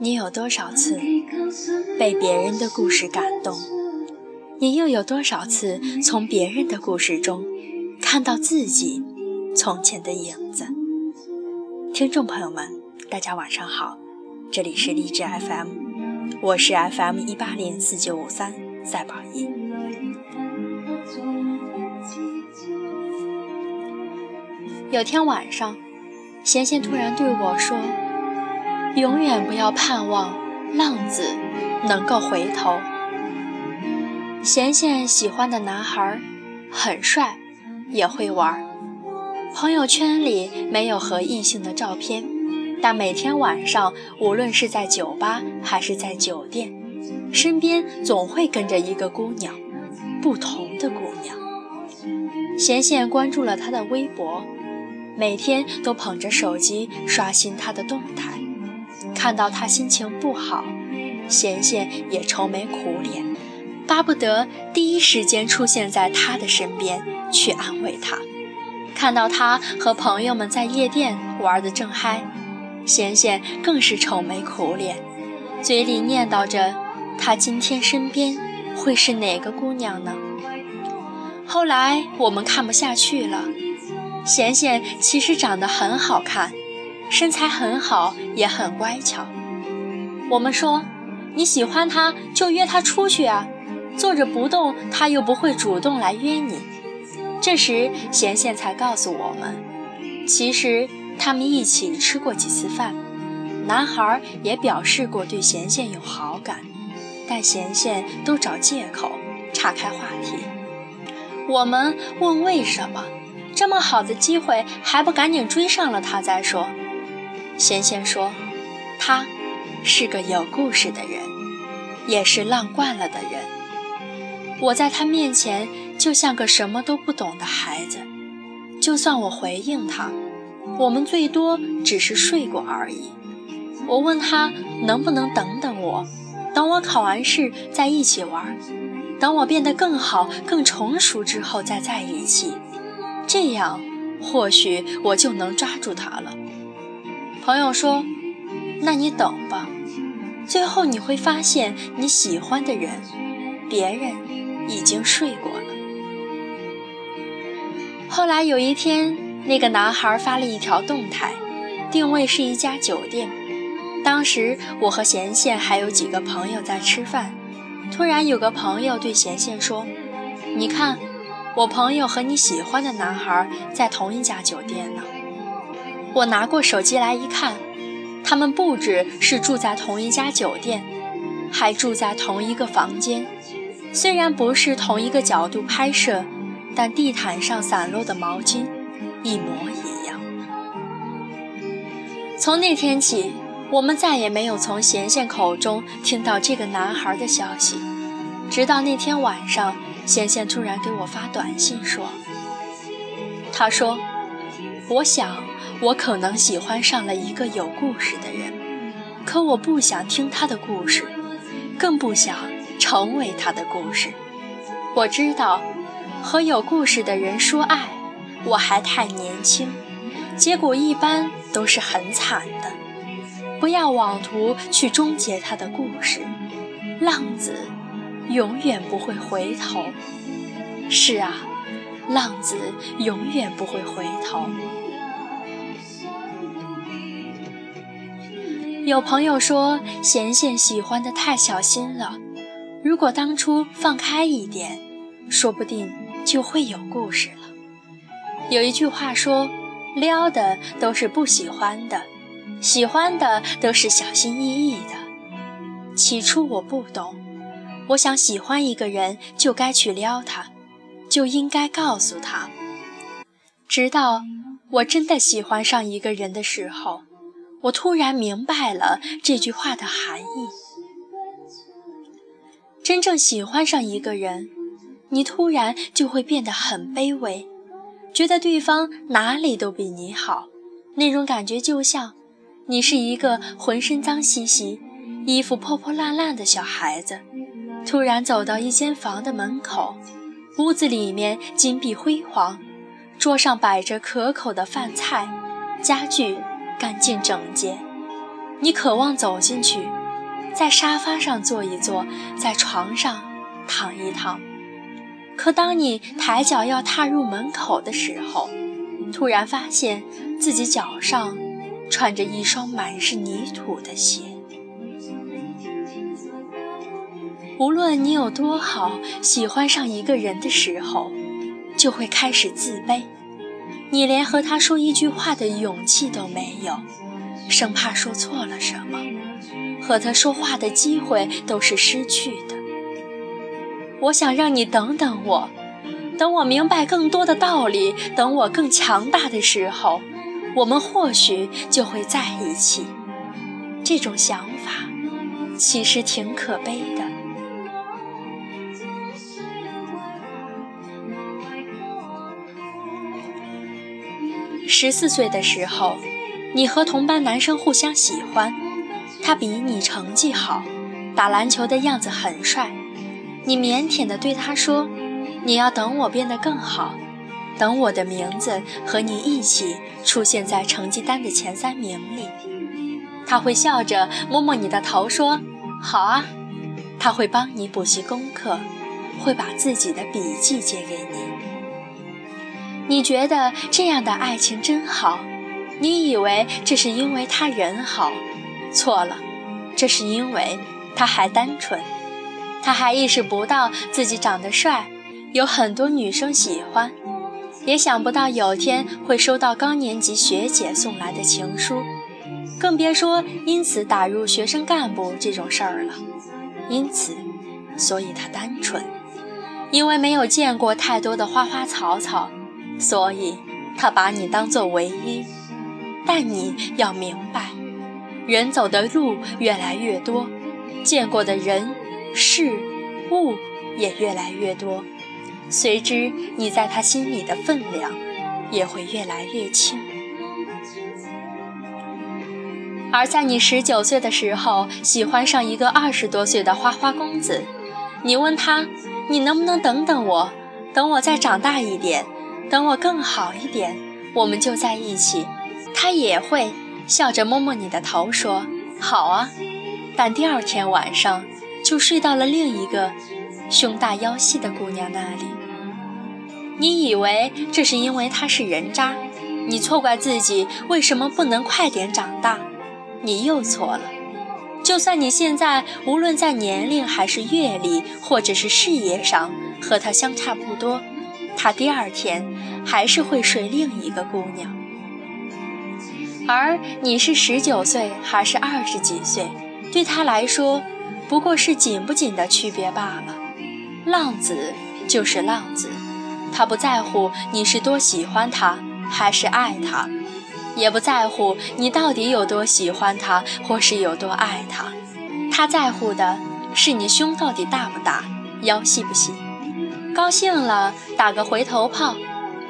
你有多少次被别人的故事感动？你又有多少次从别人的故事中看到自己从前的影子？听众朋友们，大家晚上好，这里是励志 FM，我是 FM 一八零四九五三赛宝仪。有天晚上，贤贤突然对我说：“永远不要盼望浪子能够回头。”贤贤喜欢的男孩很帅，也会玩。朋友圈里没有和异性的照片，但每天晚上，无论是在酒吧还是在酒店，身边总会跟着一个姑娘，不同的姑娘。贤贤关注了他的微博，每天都捧着手机刷新他的动态，看到他心情不好，贤贤也愁眉苦脸。巴不得第一时间出现在他的身边去安慰他。看到他和朋友们在夜店玩得正嗨，贤贤更是愁眉苦脸，嘴里念叨着他今天身边会是哪个姑娘呢？后来我们看不下去了，贤贤其实长得很好看，身材很好，也很乖巧。我们说你喜欢他就约他出去啊。坐着不动，他又不会主动来约你。这时，贤贤才告诉我们，其实他们一起吃过几次饭，男孩也表示过对贤贤有好感，但贤贤都找借口岔开话题。我们问为什么这么好的机会还不赶紧追上了他再说？贤贤说，他是个有故事的人，也是浪惯了的人。我在他面前就像个什么都不懂的孩子，就算我回应他，我们最多只是睡过而已。我问他能不能等等我，等我考完试再一起玩，等我变得更好、更成熟之后再在一起，这样或许我就能抓住他了。朋友说：“那你等吧，最后你会发现你喜欢的人，别人。”已经睡过了。后来有一天，那个男孩发了一条动态，定位是一家酒店。当时我和贤贤还有几个朋友在吃饭，突然有个朋友对贤贤说：“你看，我朋友和你喜欢的男孩在同一家酒店呢。”我拿过手机来一看，他们不止是住在同一家酒店，还住在同一个房间。虽然不是同一个角度拍摄，但地毯上散落的毛巾一模一样。从那天起，我们再也没有从贤贤口中听到这个男孩的消息。直到那天晚上，贤贤突然给我发短信说：“他说，我想我可能喜欢上了一个有故事的人，可我不想听他的故事，更不想。”成为他的故事。我知道，和有故事的人说爱，我还太年轻，结果一般都是很惨的。不要妄图去终结他的故事，浪子永远不会回头。是啊，浪子永远不会回头。有朋友说，贤贤喜欢的太小心了。如果当初放开一点，说不定就会有故事了。有一句话说：“撩的都是不喜欢的，喜欢的都是小心翼翼的。”起初我不懂，我想喜欢一个人就该去撩他，就应该告诉他。直到我真的喜欢上一个人的时候，我突然明白了这句话的含义。真正喜欢上一个人，你突然就会变得很卑微，觉得对方哪里都比你好。那种感觉就像你是一个浑身脏兮兮、衣服破破烂烂的小孩子，突然走到一间房的门口，屋子里面金碧辉煌，桌上摆着可口的饭菜，家具干净整洁，你渴望走进去，在沙发上坐一坐，在床上躺一躺。可当你抬脚要踏入门口的时候，突然发现自己脚上穿着一双满是泥土的鞋。无论你有多好，喜欢上一个人的时候，就会开始自卑。你连和他说一句话的勇气都没有，生怕说错了什么，和他说话的机会都是失去的。我想让你等等我，等我明白更多的道理，等我更强大的时候，我们或许就会在一起。这种想法其实挺可悲的。十四岁的时候，你和同班男生互相喜欢，他比你成绩好，打篮球的样子很帅。你腼腆地对他说：“你要等我变得更好，等我的名字和你一起出现在成绩单的前三名里。”他会笑着摸摸你的头说：“好啊。”他会帮你补习功课，会把自己的笔记借给你。你觉得这样的爱情真好，你以为这是因为他人好，错了，这是因为他还单纯，他还意识不到自己长得帅，有很多女生喜欢，也想不到有天会收到高年级学姐送来的情书，更别说因此打入学生干部这种事儿了。因此，所以他单纯，因为没有见过太多的花花草草。所以，他把你当作唯一，但你要明白，人走的路越来越多，见过的人、事、物也越来越多，随之你在他心里的分量也会越来越轻。而在你十九岁的时候，喜欢上一个二十多岁的花花公子，你问他：“你能不能等等我，等我再长大一点？”等我更好一点，我们就在一起。他也会笑着摸摸你的头，说：“好啊。”但第二天晚上就睡到了另一个胸大腰细的姑娘那里。你以为这是因为他是人渣，你错怪自己为什么不能快点长大。你又错了。就算你现在无论在年龄还是阅历或者是事业上和他相差不多。他第二天还是会睡另一个姑娘，而你是十九岁还是二十几岁，对他来说不过是紧不紧的区别罢了。浪子就是浪子，他不在乎你是多喜欢他还是爱他，也不在乎你到底有多喜欢他或是有多爱他，他在乎的是你胸到底大不大，腰细不细。高兴了打个回头炮，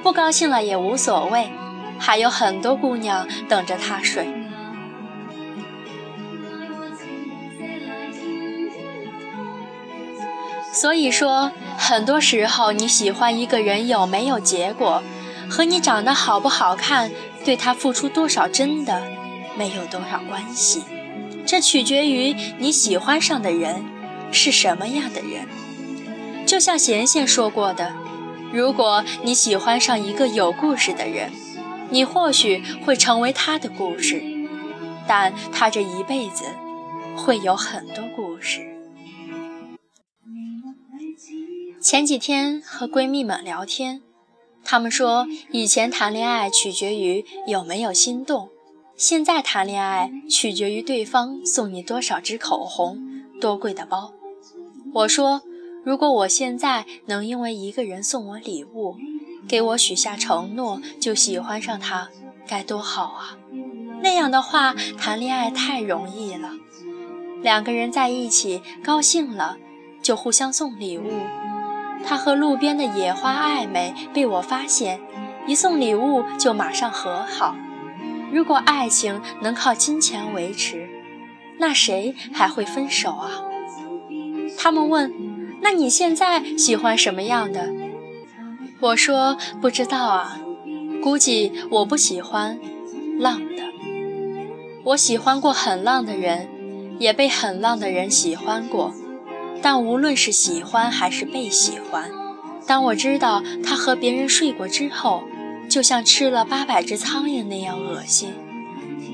不高兴了也无所谓，还有很多姑娘等着他睡。所以说，很多时候你喜欢一个人有没有结果，和你长得好不好看，对他付出多少真的没有多少关系，这取决于你喜欢上的人是什么样的人。就像贤贤说过的，如果你喜欢上一个有故事的人，你或许会成为他的故事，但他这一辈子会有很多故事。前几天和闺蜜们聊天，她们说以前谈恋爱取决于有没有心动，现在谈恋爱取决于对方送你多少支口红、多贵的包。我说。如果我现在能因为一个人送我礼物，给我许下承诺，就喜欢上他，该多好啊！那样的话，谈恋爱太容易了。两个人在一起高兴了，就互相送礼物。他和路边的野花暧昧，被我发现，一送礼物就马上和好。如果爱情能靠金钱维持，那谁还会分手啊？他们问。那你现在喜欢什么样的？我说不知道啊，估计我不喜欢，浪的。我喜欢过很浪的人，也被很浪的人喜欢过。但无论是喜欢还是被喜欢，当我知道他和别人睡过之后，就像吃了八百只苍蝇那样恶心。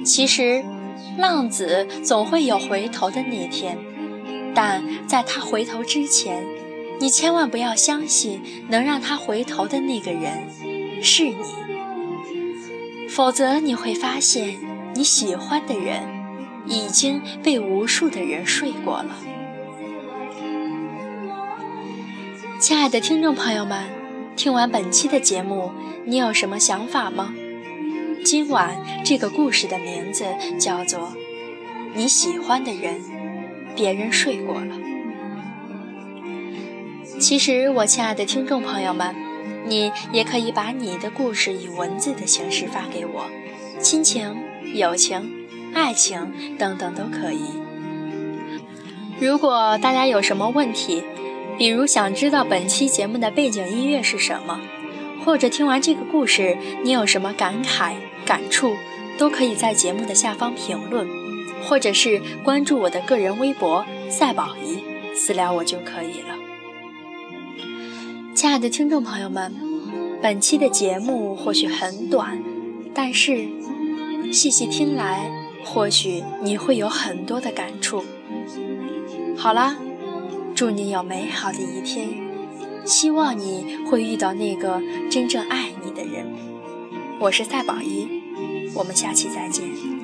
其实，浪子总会有回头的那天，但在他回头之前，你千万不要相信能让他回头的那个人是你，否则你会发现你喜欢的人已经被无数的人睡过了。亲爱的听众朋友们，听完本期的节目，你有什么想法吗？今晚这个故事的名字叫做《你喜欢的人，别人睡过了》。其实，我亲爱的听众朋友们，你也可以把你的故事以文字的形式发给我，亲情、友情、爱情等等都可以。如果大家有什么问题，比如想知道本期节目的背景音乐是什么，或者听完这个故事你有什么感慨？感触都可以在节目的下方评论，或者是关注我的个人微博“赛宝仪”，私聊我就可以了。亲爱的听众朋友们，本期的节目或许很短，但是细细听来，或许你会有很多的感触。好啦，祝你有美好的一天，希望你会遇到那个真正爱你的人。我是赛宝仪，我们下期再见。